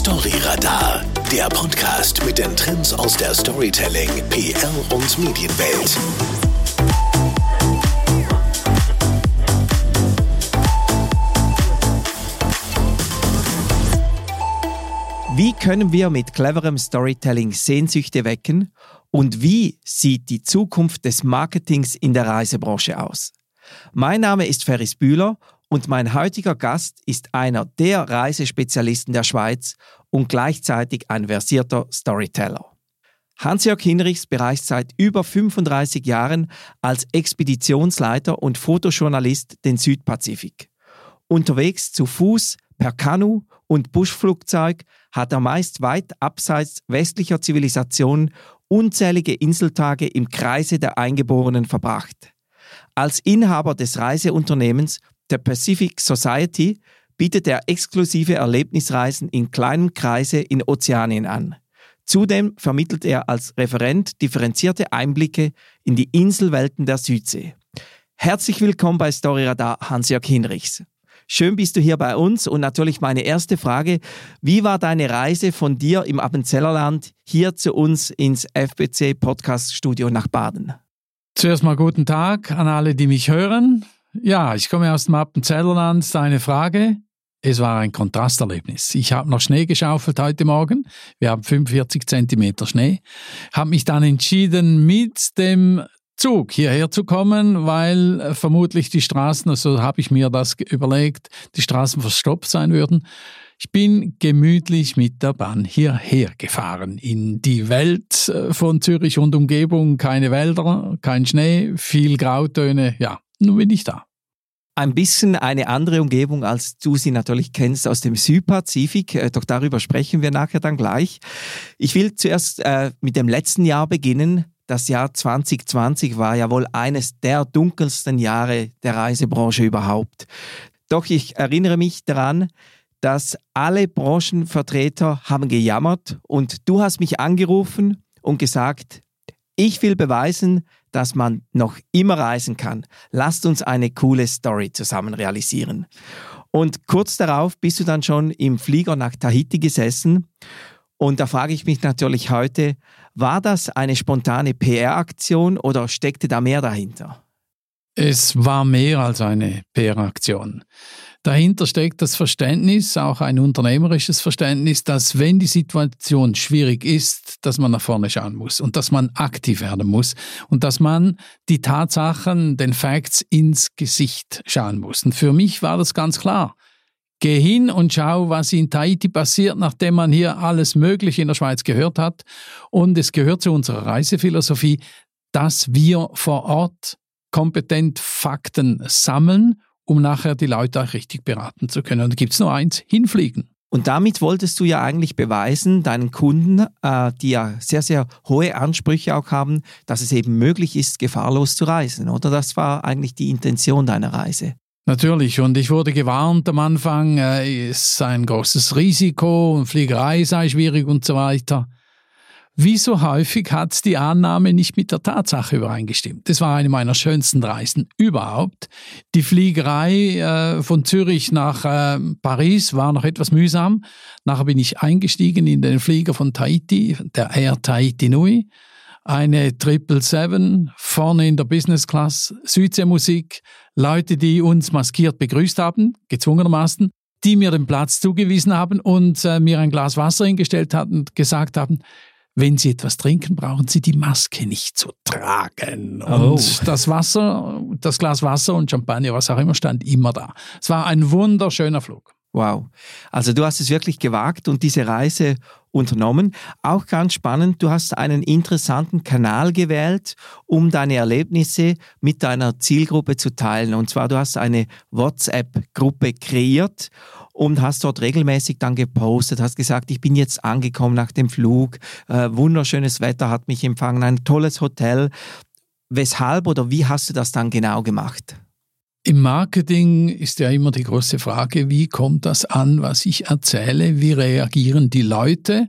Storyradar, der Podcast mit den Trends aus der Storytelling, PR und Medienwelt. Wie können wir mit cleverem Storytelling Sehnsüchte wecken und wie sieht die Zukunft des Marketings in der Reisebranche aus? Mein Name ist Ferris Bühler und mein heutiger Gast ist einer der Reisespezialisten der Schweiz und gleichzeitig ein versierter Storyteller. Hans-Jörg Hinrichs bereist seit über 35 Jahren als Expeditionsleiter und Fotojournalist den Südpazifik. Unterwegs zu Fuß, per Kanu und Buschflugzeug hat er meist weit abseits westlicher Zivilisation unzählige Inseltage im Kreise der Eingeborenen verbracht. Als Inhaber des Reiseunternehmens der Pacific Society bietet er exklusive Erlebnisreisen in kleinem Kreise in Ozeanien an. Zudem vermittelt er als Referent differenzierte Einblicke in die Inselwelten der Südsee. Herzlich willkommen bei Storyradar Hans-Jörg Hinrichs. Schön bist du hier bei uns und natürlich meine erste Frage, wie war deine Reise von dir im Appenzellerland hier zu uns ins FBC Podcast Studio nach Baden? Zuerst mal guten Tag an alle, die mich hören. Ja, ich komme aus dem Appenzellerland. Deine Frage? Es war ein Kontrasterlebnis. Ich habe noch Schnee geschaufelt heute Morgen. Wir haben 45 Zentimeter Schnee. Habe mich dann entschieden, mit dem Zug hierher zu kommen, weil äh, vermutlich die Straßen, so habe ich mir das überlegt, die Straßen verstopft sein würden. Ich bin gemütlich mit der Bahn hierher gefahren in die Welt äh, von Zürich und Umgebung. Keine Wälder, kein Schnee, viel Grautöne. Ja, nun bin ich da ein bisschen eine andere Umgebung, als du sie natürlich kennst aus dem Südpazifik. Äh, doch darüber sprechen wir nachher dann gleich. Ich will zuerst äh, mit dem letzten Jahr beginnen. Das Jahr 2020 war ja wohl eines der dunkelsten Jahre der Reisebranche überhaupt. Doch ich erinnere mich daran, dass alle Branchenvertreter haben gejammert und du hast mich angerufen und gesagt, ich will beweisen, dass man noch immer reisen kann. Lasst uns eine coole Story zusammen realisieren. Und kurz darauf bist du dann schon im Flieger nach Tahiti gesessen. Und da frage ich mich natürlich heute, war das eine spontane PR-Aktion oder steckte da mehr dahinter? Es war mehr als eine PR-Aktion. Dahinter steckt das Verständnis, auch ein unternehmerisches Verständnis, dass wenn die Situation schwierig ist, dass man nach vorne schauen muss und dass man aktiv werden muss und dass man die Tatsachen, den Facts ins Gesicht schauen muss. Und für mich war das ganz klar. Geh hin und schau, was in Tahiti passiert, nachdem man hier alles Mögliche in der Schweiz gehört hat. Und es gehört zu unserer Reisephilosophie, dass wir vor Ort kompetent Fakten sammeln um nachher die Leute auch richtig beraten zu können. Und da gibt es nur eins, hinfliegen. Und damit wolltest du ja eigentlich beweisen, deinen Kunden, äh, die ja sehr, sehr hohe Ansprüche auch haben, dass es eben möglich ist, gefahrlos zu reisen, oder? Das war eigentlich die Intention deiner Reise. Natürlich, und ich wurde gewarnt am Anfang, äh, es sei ein großes Risiko und Fliegerei sei schwierig und so weiter. Wie so häufig hat die Annahme nicht mit der Tatsache übereingestimmt. Das war eine meiner schönsten Reisen überhaupt. Die Fliegerei äh, von Zürich nach äh, Paris war noch etwas mühsam. Nachher bin ich eingestiegen in den Flieger von Tahiti, der Air Tahiti Nui. Eine 777, vorne in der Business Class, Südseemusik, Leute, die uns maskiert begrüßt haben, gezwungenermaßen, die mir den Platz zugewiesen haben und äh, mir ein Glas Wasser hingestellt hatten und gesagt haben, wenn Sie etwas trinken, brauchen Sie die Maske nicht zu tragen. Und oh. das Wasser, das Glas Wasser und Champagner, was auch immer, stand immer da. Es war ein wunderschöner Flug. Wow. Also du hast es wirklich gewagt und diese Reise unternommen. Auch ganz spannend, du hast einen interessanten Kanal gewählt, um deine Erlebnisse mit deiner Zielgruppe zu teilen. Und zwar, du hast eine WhatsApp-Gruppe kreiert und hast dort regelmäßig dann gepostet, hast gesagt, ich bin jetzt angekommen nach dem Flug, äh, wunderschönes Wetter hat mich empfangen, ein tolles Hotel. Weshalb oder wie hast du das dann genau gemacht? Im Marketing ist ja immer die große Frage, wie kommt das an, was ich erzähle, wie reagieren die Leute?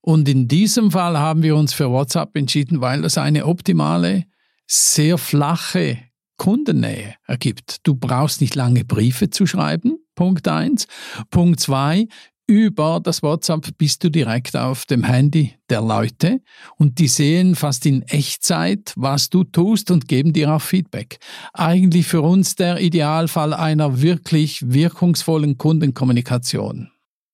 Und in diesem Fall haben wir uns für WhatsApp entschieden, weil das eine optimale, sehr flache Kundennähe ergibt. Du brauchst nicht lange Briefe zu schreiben, Punkt eins. Punkt zwei, über das WhatsApp bist du direkt auf dem Handy der Leute und die sehen fast in Echtzeit, was du tust und geben dir auch Feedback. Eigentlich für uns der Idealfall einer wirklich wirkungsvollen Kundenkommunikation.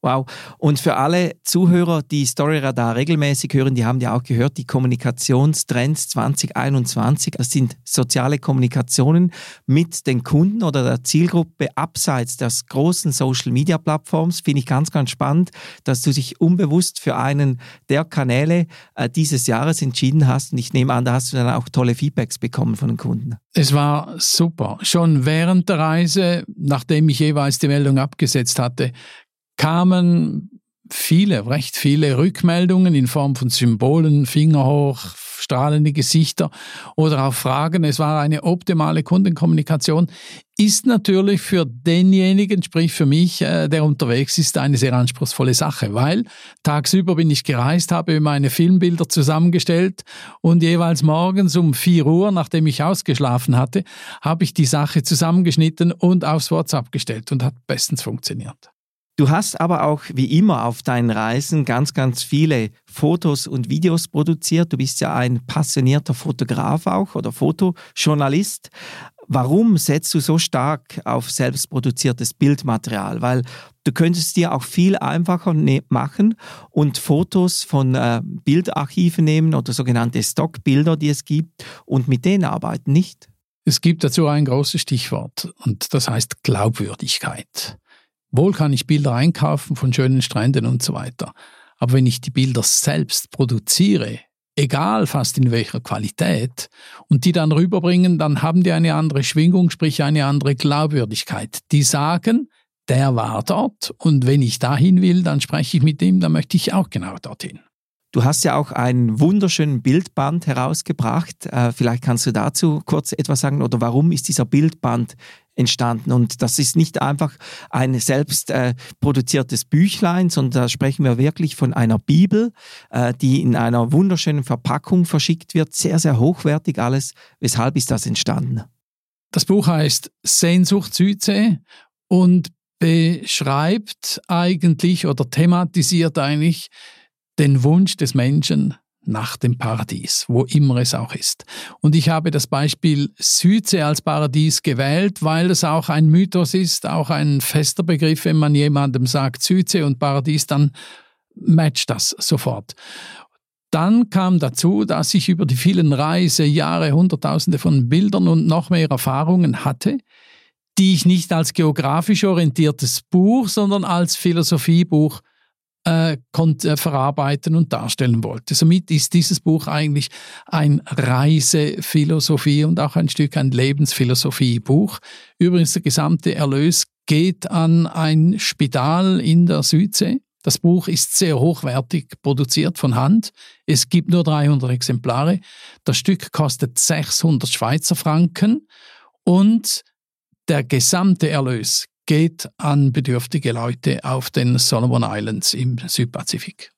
Wow. Und für alle Zuhörer, die Storyradar regelmäßig hören, die haben ja auch gehört, die Kommunikationstrends 2021, das sind soziale Kommunikationen mit den Kunden oder der Zielgruppe abseits des großen Social Media Plattforms. Finde ich ganz, ganz spannend, dass du dich unbewusst für einen der Kanäle äh, dieses Jahres entschieden hast. Und ich nehme an, da hast du dann auch tolle Feedbacks bekommen von den Kunden. Es war super. Schon während der Reise, nachdem ich jeweils die Meldung abgesetzt hatte, kamen viele, recht viele Rückmeldungen in Form von Symbolen, Finger hoch, strahlende Gesichter oder auch Fragen. Es war eine optimale Kundenkommunikation. Ist natürlich für denjenigen, sprich für mich, äh, der unterwegs ist, eine sehr anspruchsvolle Sache, weil tagsüber bin ich gereist, habe meine Filmbilder zusammengestellt und jeweils morgens um 4 Uhr, nachdem ich ausgeschlafen hatte, habe ich die Sache zusammengeschnitten und aufs WhatsApp gestellt und hat bestens funktioniert. Du hast aber auch wie immer auf deinen Reisen ganz, ganz viele Fotos und Videos produziert. Du bist ja ein passionierter Fotograf auch oder Fotojournalist. Warum setzt du so stark auf selbstproduziertes Bildmaterial? Weil du könntest dir auch viel einfacher ne machen und Fotos von äh, Bildarchiven nehmen oder sogenannte Stockbilder, die es gibt, und mit denen arbeiten, nicht? Es gibt dazu ein großes Stichwort und das heißt Glaubwürdigkeit. Wohl kann ich Bilder einkaufen von schönen Stränden und so weiter. Aber wenn ich die Bilder selbst produziere, egal fast in welcher Qualität, und die dann rüberbringen, dann haben die eine andere Schwingung, sprich eine andere Glaubwürdigkeit. Die sagen, der war dort und wenn ich dahin will, dann spreche ich mit ihm, dann möchte ich auch genau dorthin. Du hast ja auch einen wunderschönen Bildband herausgebracht. Äh, vielleicht kannst du dazu kurz etwas sagen oder warum ist dieser Bildband entstanden? Und das ist nicht einfach ein selbst äh, produziertes Büchlein, sondern da sprechen wir wirklich von einer Bibel, äh, die in einer wunderschönen Verpackung verschickt wird. Sehr, sehr hochwertig alles. Weshalb ist das entstanden? Das Buch heißt Sehnsucht Südsee und beschreibt eigentlich oder thematisiert eigentlich den Wunsch des Menschen nach dem Paradies, wo immer es auch ist. Und ich habe das Beispiel Südsee als Paradies gewählt, weil es auch ein Mythos ist, auch ein fester Begriff, wenn man jemandem sagt Südsee und Paradies, dann matcht das sofort. Dann kam dazu, dass ich über die vielen Reisejahre Hunderttausende von Bildern und noch mehr Erfahrungen hatte, die ich nicht als geografisch orientiertes Buch, sondern als Philosophiebuch äh, äh, verarbeiten und darstellen wollte. Somit ist dieses Buch eigentlich ein Reisephilosophie und auch ein Stück ein Lebensphilosophiebuch. Übrigens, der gesamte Erlös geht an ein Spital in der Südsee. Das Buch ist sehr hochwertig produziert von Hand. Es gibt nur 300 Exemplare. Das Stück kostet 600 Schweizer Franken und der gesamte Erlös geht an bedürftige Leute auf den Solomon Islands im Südpazifik.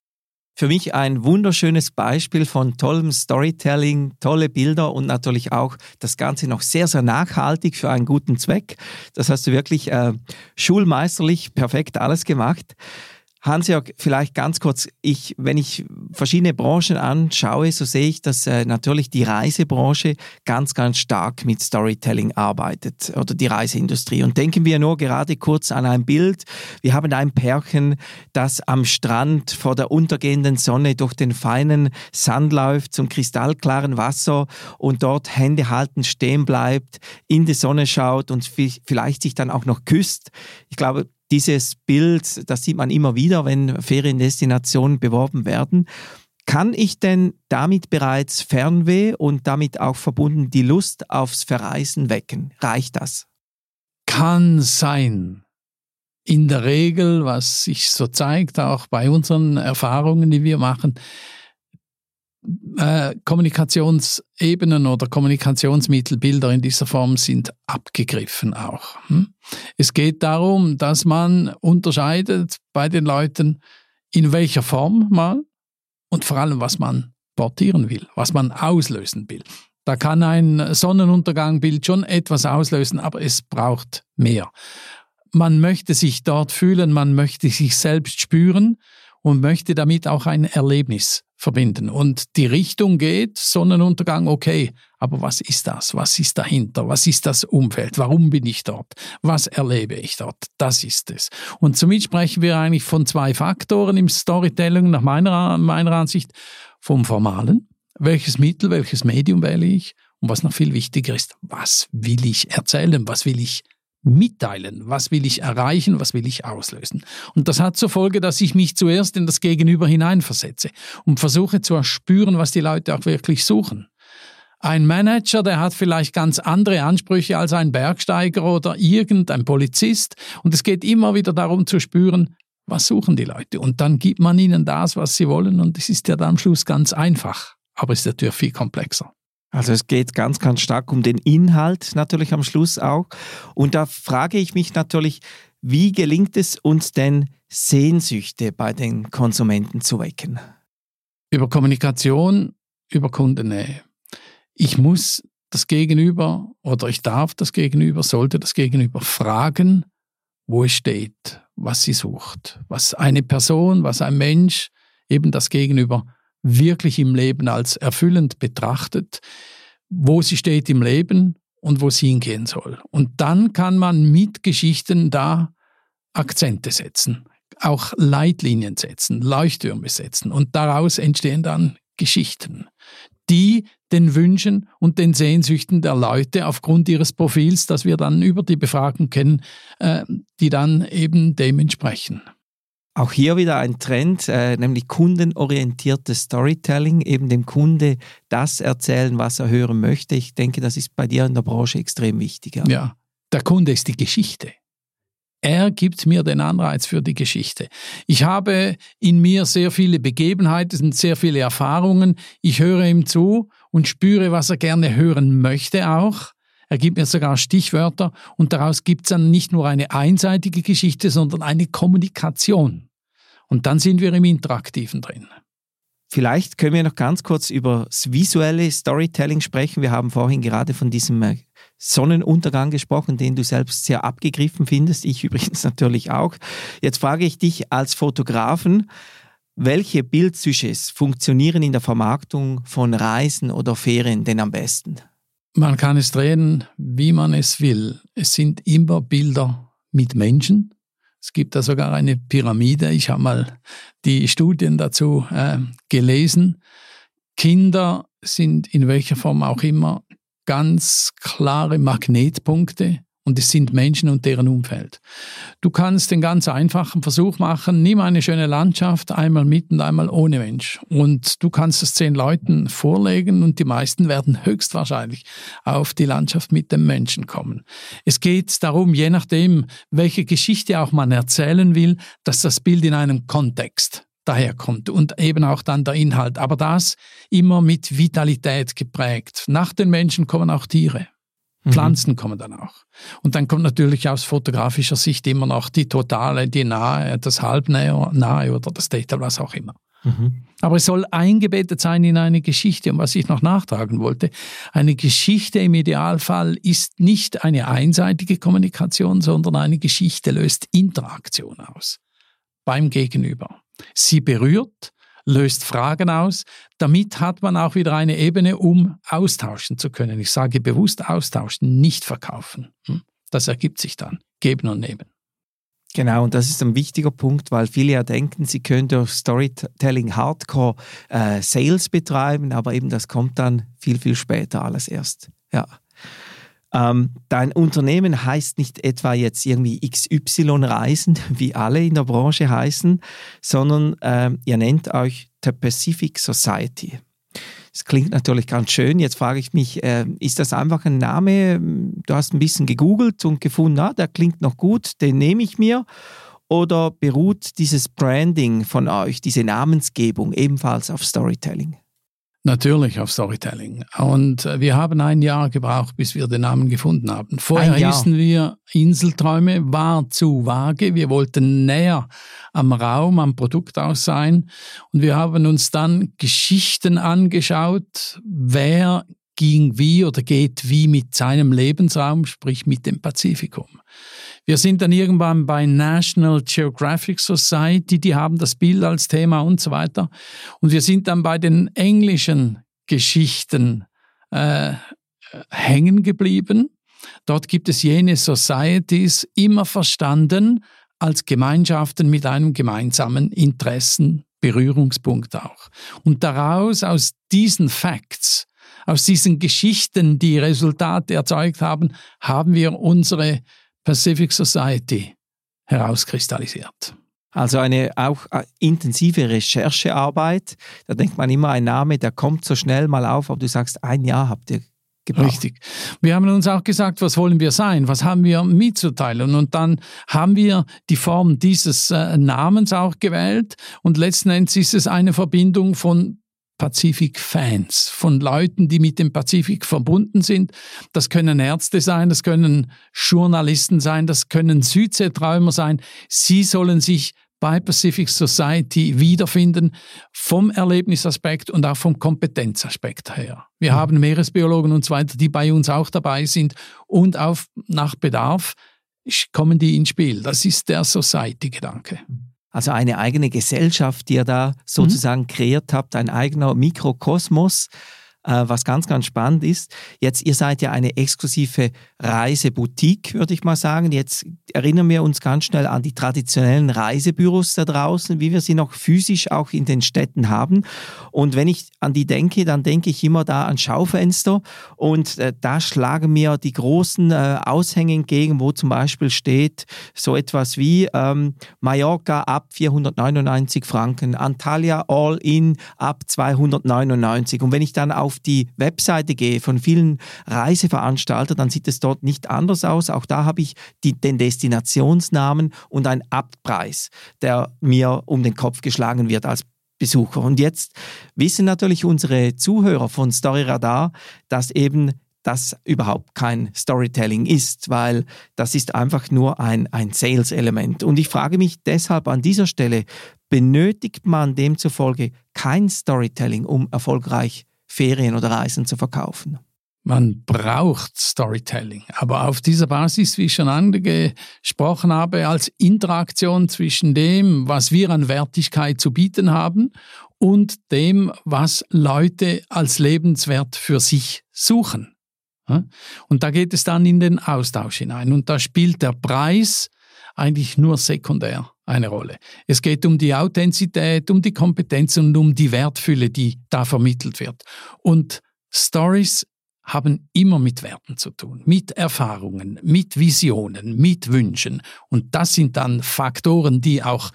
Für mich ein wunderschönes Beispiel von tollem Storytelling, tolle Bilder und natürlich auch das Ganze noch sehr, sehr nachhaltig für einen guten Zweck. Das hast du wirklich äh, schulmeisterlich perfekt alles gemacht. Hans-Jörg, vielleicht ganz kurz, ich, wenn ich verschiedene Branchen anschaue, so sehe ich, dass äh, natürlich die Reisebranche ganz, ganz stark mit Storytelling arbeitet oder die Reiseindustrie. Und denken wir nur gerade kurz an ein Bild. Wir haben ein Pärchen, das am Strand vor der untergehenden Sonne durch den feinen Sand läuft zum kristallklaren Wasser und dort Hände halten stehen bleibt, in die Sonne schaut und vielleicht sich dann auch noch küsst. Ich glaube, dieses Bild, das sieht man immer wieder, wenn Feriendestinationen beworben werden. Kann ich denn damit bereits Fernweh und damit auch verbunden die Lust aufs Verreisen wecken? Reicht das? Kann sein. In der Regel, was sich so zeigt, auch bei unseren Erfahrungen, die wir machen, äh, Kommunikationsebenen oder Kommunikationsmittelbilder in dieser Form sind abgegriffen auch. Hm? Es geht darum, dass man unterscheidet bei den Leuten, in welcher Form mal und vor allem, was man portieren will, was man auslösen will. Da kann ein Sonnenuntergangbild schon etwas auslösen, aber es braucht mehr. man möchte sich dort fühlen, man möchte sich selbst spüren und möchte damit auch ein Erlebnis verbinden. Und die Richtung geht, Sonnenuntergang, okay, aber was ist das? Was ist dahinter? Was ist das Umfeld? Warum bin ich dort? Was erlebe ich dort? Das ist es. Und somit sprechen wir eigentlich von zwei Faktoren im Storytelling, nach meiner, meiner Ansicht, vom Formalen. Welches Mittel, welches Medium wähle ich? Und was noch viel wichtiger ist, was will ich erzählen? Was will ich mitteilen, was will ich erreichen, was will ich auslösen. Und das hat zur Folge, dass ich mich zuerst in das Gegenüber hineinversetze und versuche zu erspüren, was die Leute auch wirklich suchen. Ein Manager, der hat vielleicht ganz andere Ansprüche als ein Bergsteiger oder irgendein Polizist. Und es geht immer wieder darum zu spüren, was suchen die Leute. Und dann gibt man ihnen das, was sie wollen. Und es ist ja dann am Schluss ganz einfach. Aber es ist natürlich viel komplexer. Also es geht ganz, ganz stark um den Inhalt natürlich am Schluss auch. Und da frage ich mich natürlich, wie gelingt es uns denn, Sehnsüchte bei den Konsumenten zu wecken? Über Kommunikation, über Kundennähe. Ich muss das Gegenüber oder ich darf das Gegenüber, sollte das Gegenüber fragen, wo es steht, was sie sucht, was eine Person, was ein Mensch, eben das Gegenüber wirklich im Leben als erfüllend betrachtet, wo sie steht im Leben und wo sie hingehen soll. Und dann kann man mit Geschichten da Akzente setzen, auch Leitlinien setzen, Leuchttürme setzen und daraus entstehen dann Geschichten, die den Wünschen und den Sehnsüchten der Leute aufgrund ihres Profils, das wir dann über die Befragten kennen, äh, die dann eben dem entsprechen. Auch hier wieder ein Trend, äh, nämlich kundenorientiertes Storytelling, eben dem Kunde das erzählen, was er hören möchte. Ich denke, das ist bei dir in der Branche extrem wichtig. Ja, ja der Kunde ist die Geschichte. Er gibt mir den Anreiz für die Geschichte. Ich habe in mir sehr viele Begebenheiten und sehr viele Erfahrungen. Ich höre ihm zu und spüre, was er gerne hören möchte auch. Er gibt mir sogar Stichwörter und daraus gibt es dann nicht nur eine einseitige Geschichte, sondern eine Kommunikation. Und dann sind wir im Interaktiven drin. Vielleicht können wir noch ganz kurz über das visuelle Storytelling sprechen. Wir haben vorhin gerade von diesem äh, Sonnenuntergang gesprochen, den du selbst sehr abgegriffen findest. Ich übrigens natürlich auch. Jetzt frage ich dich als Fotografen, welche Bildsujets funktionieren in der Vermarktung von Reisen oder Ferien denn am besten? Man kann es drehen, wie man es will. Es sind immer Bilder mit Menschen. Es gibt da sogar eine Pyramide. Ich habe mal die Studien dazu äh, gelesen. Kinder sind in welcher Form auch immer ganz klare Magnetpunkte und es sind Menschen und deren Umfeld. Du kannst den ganz einfachen Versuch machen, nimm eine schöne Landschaft, einmal mit und einmal ohne Mensch. Und du kannst es zehn Leuten vorlegen und die meisten werden höchstwahrscheinlich auf die Landschaft mit dem Menschen kommen. Es geht darum, je nachdem, welche Geschichte auch man erzählen will, dass das Bild in einem Kontext daherkommt und eben auch dann der Inhalt. Aber das immer mit Vitalität geprägt. Nach den Menschen kommen auch Tiere. Mhm. Pflanzen mhm. kommen dann auch. Und dann kommt natürlich aus fotografischer Sicht immer noch die totale, die nahe, das halbnahe nahe oder das Detail, was auch immer. Mhm. Aber es soll eingebettet sein in eine Geschichte. Und was ich noch nachtragen wollte, eine Geschichte im Idealfall ist nicht eine einseitige Kommunikation, sondern eine Geschichte löst Interaktion aus beim Gegenüber. Sie berührt, löst Fragen aus. Damit hat man auch wieder eine Ebene, um austauschen zu können. Ich sage bewusst austauschen, nicht verkaufen. Hm? Das ergibt sich dann. Geben und nehmen. Genau, und das ist ein wichtiger Punkt, weil viele ja denken, sie können durch Storytelling Hardcore äh, Sales betreiben, aber eben das kommt dann viel, viel später alles erst. Ja. Ähm, dein Unternehmen heißt nicht etwa jetzt irgendwie XY Reisen, wie alle in der Branche heißen, sondern ähm, ihr nennt euch The Pacific Society. Das klingt natürlich ganz schön. Jetzt frage ich mich, äh, ist das einfach ein Name? Du hast ein bisschen gegoogelt und gefunden, na, der klingt noch gut, den nehme ich mir. Oder beruht dieses Branding von euch, diese Namensgebung ebenfalls auf Storytelling? Natürlich auf Storytelling. Und äh, wir haben ein Jahr gebraucht, bis wir den Namen gefunden haben. Vorher hießen wir Inselträume, war zu vage. Wir wollten näher am Raum, am Produkt aus sein. Und wir haben uns dann Geschichten angeschaut, wer ging wie oder geht wie mit seinem Lebensraum, sprich mit dem Pazifikum. Wir sind dann irgendwann bei National Geographic Society, die haben das Bild als Thema und so weiter. Und wir sind dann bei den englischen Geschichten äh, hängen geblieben. Dort gibt es jene Societies immer verstanden als Gemeinschaften mit einem gemeinsamen Interessen, Berührungspunkt auch. Und daraus, aus diesen Facts, aus diesen Geschichten, die Resultate erzeugt haben, haben wir unsere Pacific Society herauskristallisiert. Also eine auch äh, intensive Recherchearbeit. Da denkt man immer, ein Name, der kommt so schnell mal auf, aber du sagst, ein Jahr habt ihr gebraucht. Richtig. Wir haben uns auch gesagt, was wollen wir sein? Was haben wir mitzuteilen? Und dann haben wir die Form dieses äh, Namens auch gewählt. Und letzten Endes ist es eine Verbindung von Pazifik-Fans, von Leuten, die mit dem Pazifik verbunden sind. Das können Ärzte sein, das können Journalisten sein, das können Südseeträumer sein. Sie sollen sich bei Pacific Society wiederfinden, vom Erlebnisaspekt und auch vom Kompetenzaspekt her. Wir mhm. haben Meeresbiologen und so weiter, die bei uns auch dabei sind und auf, nach Bedarf kommen die ins Spiel. Das ist der Society-Gedanke. Also eine eigene Gesellschaft, die ihr da sozusagen mhm. kreiert habt, ein eigener Mikrokosmos, was ganz, ganz spannend ist. Jetzt, ihr seid ja eine exklusive Reiseboutique, würde ich mal sagen. Jetzt erinnern wir uns ganz schnell an die traditionellen Reisebüros da draußen, wie wir sie noch physisch auch in den Städten haben. Und wenn ich an die denke, dann denke ich immer da an Schaufenster und äh, da schlagen mir die großen äh, Aushänge entgegen, wo zum Beispiel steht so etwas wie ähm, Mallorca ab 499 Franken, Antalya All In ab 299. Und wenn ich dann auf die Webseite gehe von vielen Reiseveranstaltern, dann sieht es dort nicht anders aus. Auch da habe ich die, den Destinationsnamen und einen Abpreis, der mir um den Kopf geschlagen wird als Besucher. Und jetzt wissen natürlich unsere Zuhörer von Storyradar, dass eben das überhaupt kein Storytelling ist, weil das ist einfach nur ein, ein Sales-Element. Und ich frage mich deshalb an dieser Stelle, benötigt man demzufolge kein Storytelling, um erfolgreich Ferien oder Reisen zu verkaufen? Man braucht Storytelling, aber auf dieser Basis, wie ich schon angesprochen habe, als Interaktion zwischen dem, was wir an Wertigkeit zu bieten haben und dem, was Leute als lebenswert für sich suchen. Und da geht es dann in den Austausch hinein und da spielt der Preis eigentlich nur sekundär eine Rolle. Es geht um die Authentizität, um die Kompetenz und um die Wertfülle, die da vermittelt wird. Und Stories haben immer mit Werten zu tun, mit Erfahrungen, mit Visionen, mit Wünschen. Und das sind dann Faktoren, die auch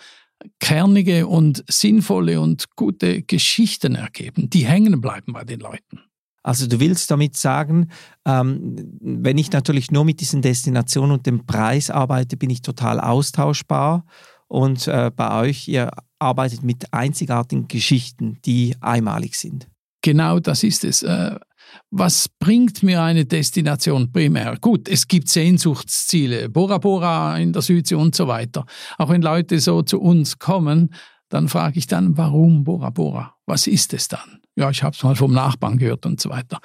kernige und sinnvolle und gute Geschichten ergeben, die hängen bleiben bei den Leuten. Also du willst damit sagen, ähm, wenn ich natürlich nur mit diesen Destinationen und dem Preis arbeite, bin ich total austauschbar. Und äh, bei euch, ihr arbeitet mit einzigartigen Geschichten, die einmalig sind. Genau das ist es. Äh, was bringt mir eine Destination primär? Gut, es gibt Sehnsuchtsziele, Bora Bora in der Südsee und so weiter. Auch wenn Leute so zu uns kommen, dann frage ich dann, warum Bora Bora? Was ist es dann? Ja, ich habe es mal vom Nachbarn gehört und so weiter.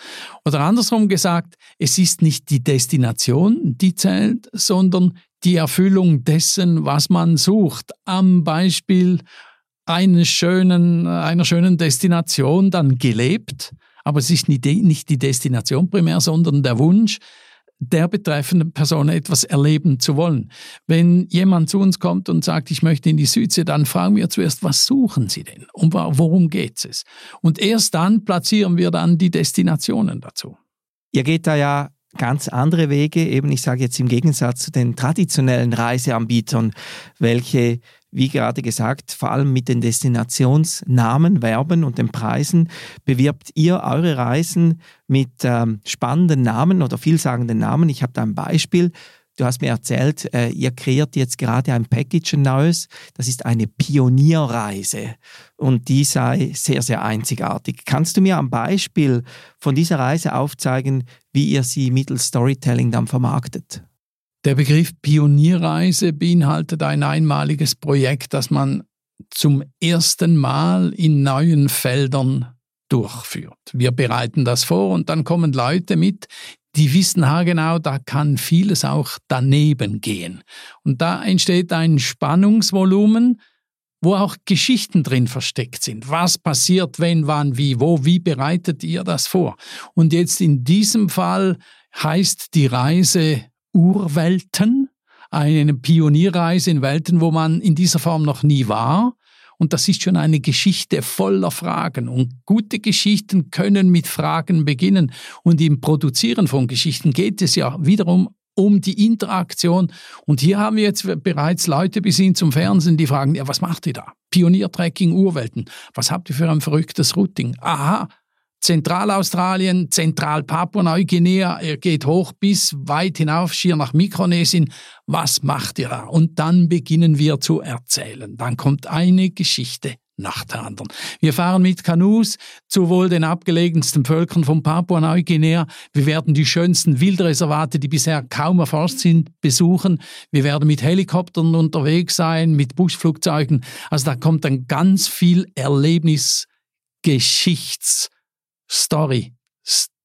Oder andersrum gesagt, es ist nicht die Destination, die zählt, sondern die Erfüllung dessen, was man sucht. Am Beispiel eines schönen, einer schönen Destination dann gelebt, aber es ist nicht die Destination primär, sondern der Wunsch, der betreffenden Person etwas erleben zu wollen. Wenn jemand zu uns kommt und sagt, ich möchte in die Südsee, dann fragen wir zuerst, was suchen Sie denn? Und worum geht es? Und erst dann platzieren wir dann die Destinationen dazu. Ihr geht da ja ganz andere Wege, eben ich sage jetzt im Gegensatz zu den traditionellen Reiseanbietern, welche wie gerade gesagt, vor allem mit den Destinationsnamen, Werben und den Preisen bewirbt ihr eure Reisen mit ähm, spannenden Namen oder vielsagenden Namen. Ich habe da ein Beispiel. Du hast mir erzählt, äh, ihr kreiert jetzt gerade ein Package ein neues. Das ist eine Pionierreise und die sei sehr, sehr einzigartig. Kannst du mir am Beispiel von dieser Reise aufzeigen, wie ihr sie mittels Storytelling dann vermarktet? Der Begriff Pionierreise beinhaltet ein einmaliges Projekt, das man zum ersten Mal in neuen Feldern durchführt. Wir bereiten das vor und dann kommen Leute mit, die wissen haargenau, da kann vieles auch daneben gehen. Und da entsteht ein Spannungsvolumen, wo auch Geschichten drin versteckt sind. Was passiert, wenn, wann, wie, wo, wie bereitet ihr das vor? Und jetzt in diesem Fall heißt die Reise Urwelten, eine Pionierreise in Welten, wo man in dieser Form noch nie war. Und das ist schon eine Geschichte voller Fragen. Und gute Geschichten können mit Fragen beginnen. Und im Produzieren von Geschichten geht es ja wiederum um die Interaktion. Und hier haben wir jetzt bereits Leute bis hin zum Fernsehen, die fragen, ja, was macht ihr da? Pioniertracking, Urwelten. Was habt ihr für ein verrücktes Routing? Aha, Zentralaustralien, Zentral-Papua-Neuguinea, er geht hoch bis weit hinauf, schier nach Mikronesien. Was macht ihr da? Und dann beginnen wir zu erzählen. Dann kommt eine Geschichte nach der anderen. Wir fahren mit Kanus zu wohl den abgelegensten Völkern von Papua-Neuguinea. Wir werden die schönsten Wildreservate, die bisher kaum erforscht sind, besuchen. Wir werden mit Helikoptern unterwegs sein, mit Buschflugzeugen. Also da kommt dann ganz viel Erlebnis, Geschichts- Story,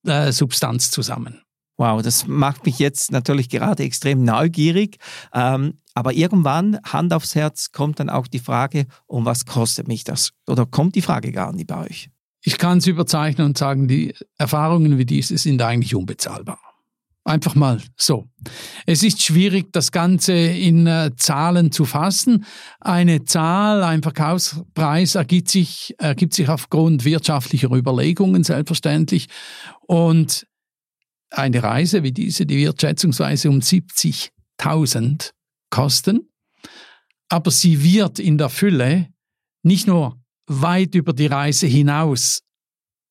äh, Substanz zusammen. Wow, das macht mich jetzt natürlich gerade extrem neugierig. Ähm, aber irgendwann, Hand aufs Herz, kommt dann auch die Frage, um was kostet mich das? Oder kommt die Frage gar nicht bei euch? Ich kann es überzeichnen und sagen, die Erfahrungen wie diese sind eigentlich unbezahlbar. Einfach mal so. Es ist schwierig, das Ganze in äh, Zahlen zu fassen. Eine Zahl, ein Verkaufspreis ergibt sich, ergibt sich aufgrund wirtschaftlicher Überlegungen selbstverständlich. Und eine Reise wie diese, die wird schätzungsweise um 70.000 kosten. Aber sie wird in der Fülle nicht nur weit über die Reise hinaus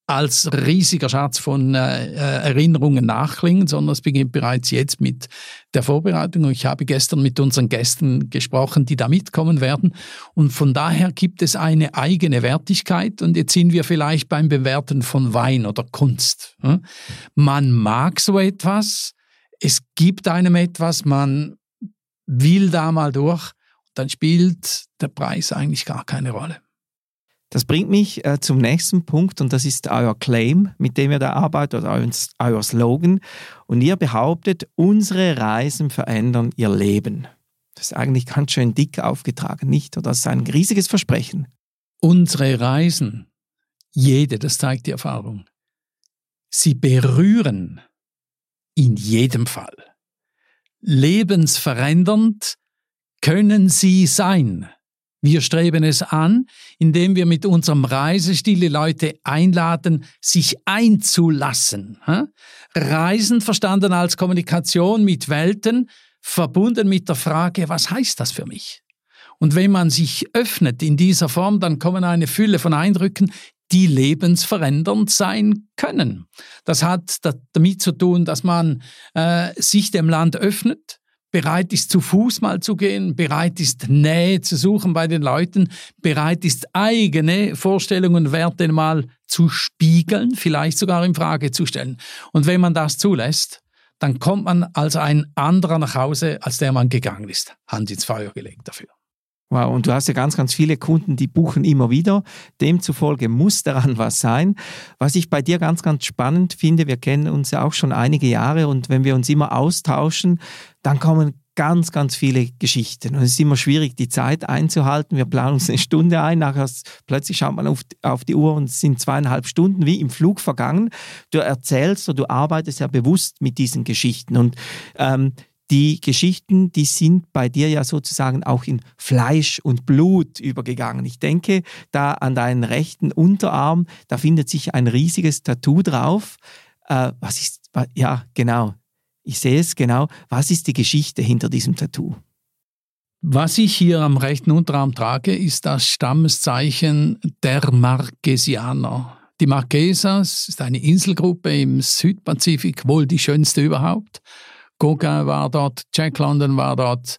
als riesiger Schatz von äh, äh, Erinnerungen nachklingen, sondern es beginnt bereits jetzt mit der Vorbereitung. Ich habe gestern mit unseren Gästen gesprochen, die da mitkommen werden. Und von daher gibt es eine eigene Wertigkeit. Und jetzt sind wir vielleicht beim Bewerten von Wein oder Kunst. Man mag so etwas, es gibt einem etwas, man will da mal durch, dann spielt der Preis eigentlich gar keine Rolle. Das bringt mich äh, zum nächsten Punkt und das ist euer Claim, mit dem ihr da arbeitet, oder euer, euer Slogan. Und ihr behauptet, unsere Reisen verändern ihr Leben. Das ist eigentlich ganz schön dick aufgetragen, nicht? Oder das ist ein riesiges Versprechen. Unsere Reisen, jede, das zeigt die Erfahrung, sie berühren in jedem Fall. Lebensverändernd können sie sein. Wir streben es an, indem wir mit unserem Reisestil die Leute einladen, sich einzulassen. Reisen verstanden als Kommunikation mit Welten, verbunden mit der Frage, was heißt das für mich? Und wenn man sich öffnet in dieser Form, dann kommen eine Fülle von Eindrücken, die lebensverändernd sein können. Das hat damit zu tun, dass man äh, sich dem Land öffnet, bereit ist, zu Fuß mal zu gehen, bereit ist, Nähe zu suchen bei den Leuten, bereit ist, eigene Vorstellungen und Werte mal zu spiegeln, vielleicht sogar in Frage zu stellen. Und wenn man das zulässt, dann kommt man als ein anderer nach Hause, als der man gegangen ist. Hand ins Feuer gelegt dafür. Wow, und du hast ja ganz, ganz viele Kunden, die buchen immer wieder. Demzufolge muss daran was sein. Was ich bei dir ganz, ganz spannend finde, wir kennen uns ja auch schon einige Jahre und wenn wir uns immer austauschen, dann kommen ganz, ganz viele Geschichten. Und es ist immer schwierig, die Zeit einzuhalten. Wir planen uns eine Stunde ein, nachher plötzlich schaut man auf, auf die Uhr und es sind zweieinhalb Stunden wie im Flug vergangen. Du erzählst oder du arbeitest ja bewusst mit diesen Geschichten. Und ähm, die Geschichten, die sind bei dir ja sozusagen auch in Fleisch und Blut übergegangen. Ich denke da an deinen rechten Unterarm, da findet sich ein riesiges Tattoo drauf. Äh, was ist, ja, genau, ich sehe es genau. Was ist die Geschichte hinter diesem Tattoo? Was ich hier am rechten Unterarm trage, ist das Stammeszeichen der Marquesianer. Die Marquesas ist eine Inselgruppe im Südpazifik, wohl die schönste überhaupt. Gauguin war dort, Jack London war dort,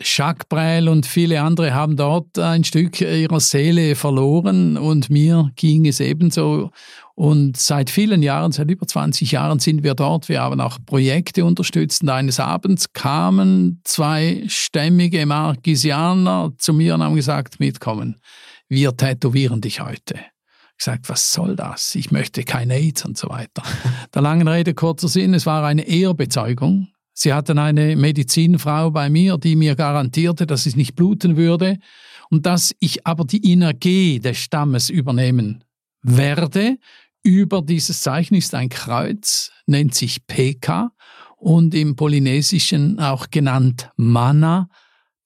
Jacques Brel und viele andere haben dort ein Stück ihrer Seele verloren und mir ging es ebenso. Und seit vielen Jahren, seit über 20 Jahren sind wir dort. Wir haben auch Projekte unterstützt. Und eines Abends kamen zwei stämmige Marquisianer zu mir und haben gesagt, mitkommen, wir tätowieren dich heute. Gesagt, was soll das? Ich möchte kein AIDS und so weiter. Der langen Rede kurzer Sinn, es war eine Ehrbezeugung. Sie hatten eine Medizinfrau bei mir, die mir garantierte, dass ich nicht bluten würde und dass ich aber die Energie des Stammes übernehmen werde. Über dieses Zeichen ist ein Kreuz, nennt sich PK und im Polynesischen auch genannt Mana,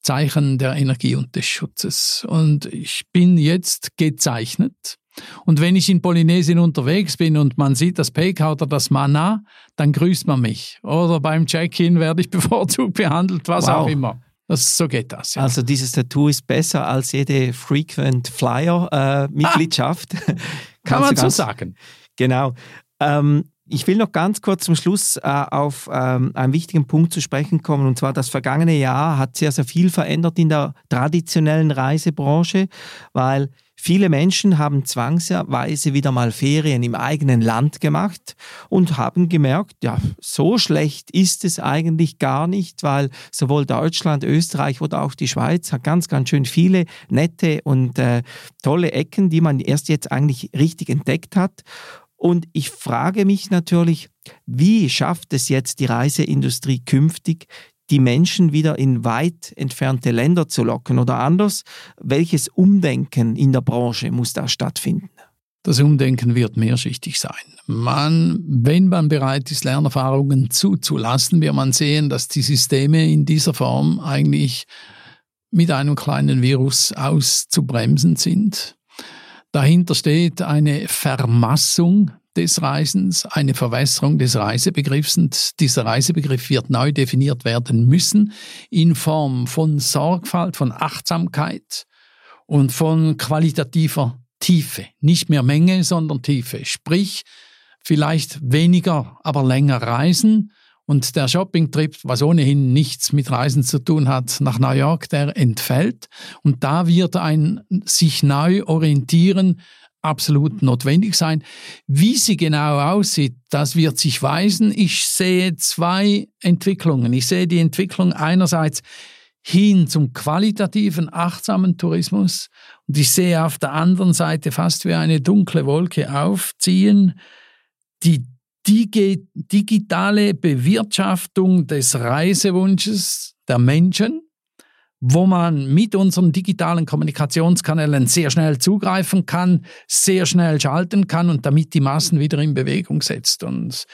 Zeichen der Energie und des Schutzes. Und ich bin jetzt gezeichnet und wenn ich in Polynesien unterwegs bin und man sieht das PK oder das Mana, dann grüßt man mich. Oder beim Check-in werde ich bevorzugt behandelt, was wow. auch immer. Das, so geht das. Ja. Also dieses Tattoo ist besser als jede Frequent Flyer-Mitgliedschaft. Äh, Kann man so sagen. Genau. Ähm, ich will noch ganz kurz zum Schluss äh, auf ähm, einen wichtigen Punkt zu sprechen kommen. Und zwar das vergangene Jahr hat sehr, sehr viel verändert in der traditionellen Reisebranche, weil Viele Menschen haben zwangsweise wieder mal Ferien im eigenen Land gemacht und haben gemerkt, ja, so schlecht ist es eigentlich gar nicht, weil sowohl Deutschland, Österreich oder auch die Schweiz hat ganz, ganz schön viele nette und äh, tolle Ecken, die man erst jetzt eigentlich richtig entdeckt hat. Und ich frage mich natürlich, wie schafft es jetzt die Reiseindustrie künftig, die Menschen wieder in weit entfernte Länder zu locken? Oder anders, welches Umdenken in der Branche muss da stattfinden? Das Umdenken wird mehrschichtig sein. Man, wenn man bereit ist, Lernerfahrungen zuzulassen, wird man sehen, dass die Systeme in dieser Form eigentlich mit einem kleinen Virus auszubremsen sind. Dahinter steht eine Vermassung des Reisens, eine Verwässerung des Reisebegriffs und dieser Reisebegriff wird neu definiert werden müssen in Form von Sorgfalt, von Achtsamkeit und von qualitativer Tiefe. Nicht mehr Menge, sondern Tiefe. Sprich, vielleicht weniger, aber länger reisen und der Shoppingtrip, was ohnehin nichts mit Reisen zu tun hat, nach New York, der entfällt. Und da wird ein sich neu orientieren absolut notwendig sein. Wie sie genau aussieht, das wird sich weisen. Ich sehe zwei Entwicklungen. Ich sehe die Entwicklung einerseits hin zum qualitativen, achtsamen Tourismus und ich sehe auf der anderen Seite fast wie eine dunkle Wolke aufziehen, die digitale Bewirtschaftung des Reisewunsches der Menschen wo man mit unseren digitalen Kommunikationskanälen sehr schnell zugreifen kann, sehr schnell schalten kann und damit die Massen wieder in Bewegung setzt. Und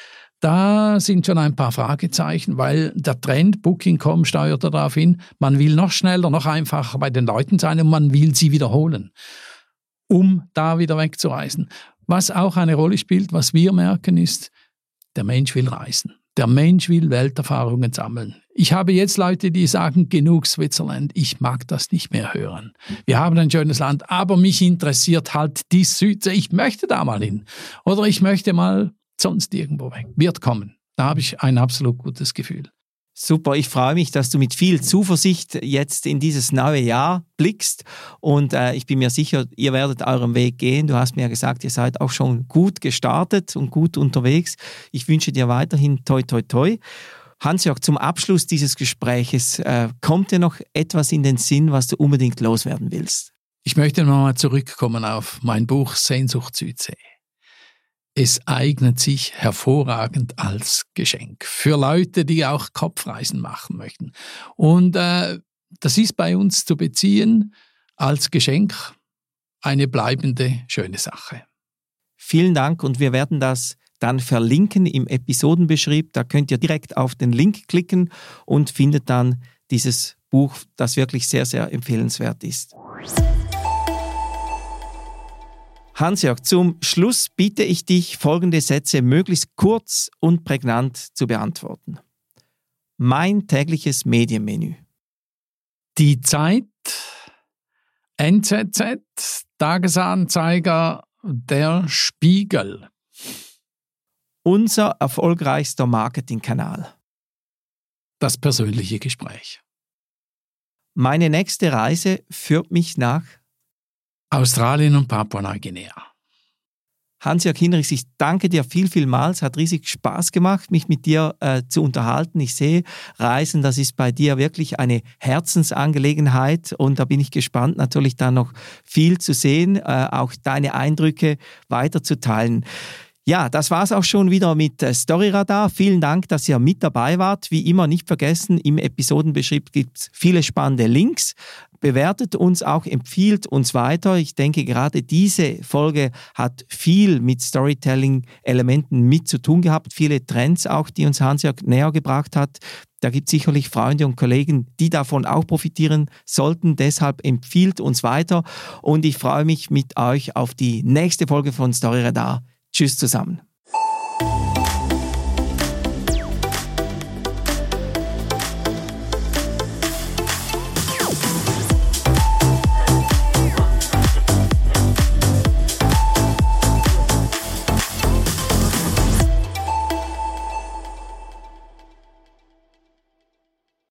da sind schon ein paar Fragezeichen, weil der Trend Booking.com steuert darauf hin, man will noch schneller, noch einfacher bei den Leuten sein und man will sie wiederholen, um da wieder wegzureisen. Was auch eine Rolle spielt, was wir merken, ist, der Mensch will reisen. Der Mensch will Welterfahrungen sammeln. Ich habe jetzt Leute, die sagen, genug Switzerland, ich mag das nicht mehr hören. Wir haben ein schönes Land, aber mich interessiert halt die Südsee. Ich möchte da mal hin. Oder ich möchte mal sonst irgendwo weg. Wird kommen. Da habe ich ein absolut gutes Gefühl. Super, ich freue mich, dass du mit viel Zuversicht jetzt in dieses neue Jahr blickst und äh, ich bin mir sicher, ihr werdet euren Weg gehen. Du hast mir gesagt, ihr seid auch schon gut gestartet und gut unterwegs. Ich wünsche dir weiterhin toi toi toi. Hans-Jörg, zum Abschluss dieses Gespräches, äh, kommt dir noch etwas in den Sinn, was du unbedingt loswerden willst? Ich möchte nochmal zurückkommen auf mein Buch Sehnsucht Südsee es eignet sich hervorragend als Geschenk für Leute, die auch Kopfreisen machen möchten. Und äh, das ist bei uns zu beziehen als Geschenk eine bleibende schöne Sache. Vielen Dank und wir werden das dann verlinken im Episodenbeschrieb. Da könnt ihr direkt auf den Link klicken und findet dann dieses Buch, das wirklich sehr, sehr empfehlenswert ist. Hans-Jörg, zum Schluss bitte ich dich, folgende Sätze möglichst kurz und prägnant zu beantworten. Mein tägliches Medienmenü. Die Zeit, NZZ, Tagesanzeiger, der Spiegel. Unser erfolgreichster Marketingkanal. Das persönliche Gespräch. Meine nächste Reise führt mich nach Australien und Papua-Neuguinea. Hans-Jörg Hinrichs, ich danke dir viel, vielmals. Hat riesig Spaß gemacht, mich mit dir äh, zu unterhalten. Ich sehe, Reisen, das ist bei dir wirklich eine Herzensangelegenheit und da bin ich gespannt, natürlich da noch viel zu sehen, äh, auch deine Eindrücke weiterzuteilen. Ja, das war's auch schon wieder mit äh, Storyradar. Vielen Dank, dass ihr mit dabei wart. Wie immer nicht vergessen, im Episodenbeschrieb gibt's viele spannende Links. Bewertet uns auch, empfiehlt uns weiter. Ich denke, gerade diese Folge hat viel mit Storytelling-Elementen mit zu tun gehabt. Viele Trends auch, die uns Hans-Jörg näher gebracht hat. Da gibt es sicherlich Freunde und Kollegen, die davon auch profitieren sollten. Deshalb empfiehlt uns weiter und ich freue mich mit euch auf die nächste Folge von Storyradar. Tschüss zusammen.